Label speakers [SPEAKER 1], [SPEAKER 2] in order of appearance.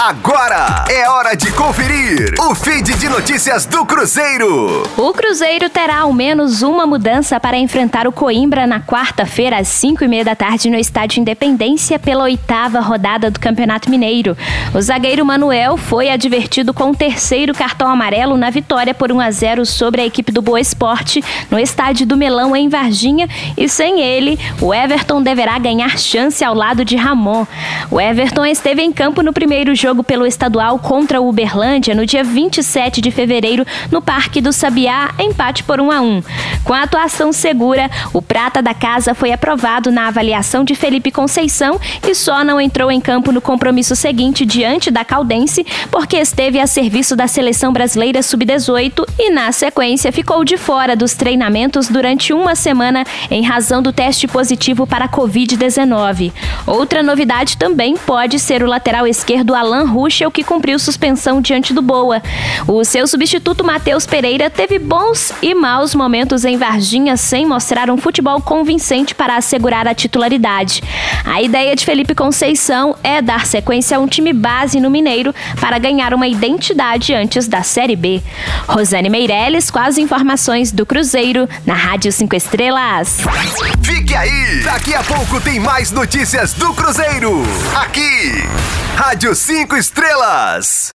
[SPEAKER 1] Agora é hora de conferir o feed de notícias do Cruzeiro.
[SPEAKER 2] O Cruzeiro terá ao menos uma mudança para enfrentar o Coimbra na quarta-feira, às 5 e meia da tarde, no Estádio Independência, pela oitava rodada do Campeonato Mineiro. O zagueiro Manuel foi advertido com o terceiro cartão amarelo na vitória por 1 a 0 sobre a equipe do Boa Esporte no Estádio do Melão, em Varginha, e sem ele, o Everton deverá ganhar chance ao lado de Ramon. O Everton esteve em campo no primeiro jogo pelo estadual contra o Uberlândia no dia 27 de fevereiro no Parque do Sabiá, empate por 1 a 1. Com a atuação segura, o prata da casa foi aprovado na avaliação de Felipe Conceição e só não entrou em campo no compromisso seguinte diante da Caldense porque esteve a serviço da seleção brasileira sub-18 e na sequência ficou de fora dos treinamentos durante uma semana em razão do teste positivo para a Covid-19. Outra novidade também pode ser o lateral esquerdo Alan Ruschel, que cumpriu suspensão diante do Boa. O seu substituto Matheus Pereira teve bons e maus momentos em Varginha sem mostrar um futebol convincente para assegurar a titularidade. A ideia de Felipe Conceição é dar sequência a um time base no Mineiro para ganhar uma identidade antes da Série B. Rosane Meirelles com as informações do Cruzeiro na Rádio 5 Estrelas.
[SPEAKER 1] Fique aí! Daqui a pouco tem mais notícias do Cruzeiro. Aqui, Rádio 5 Estrelas.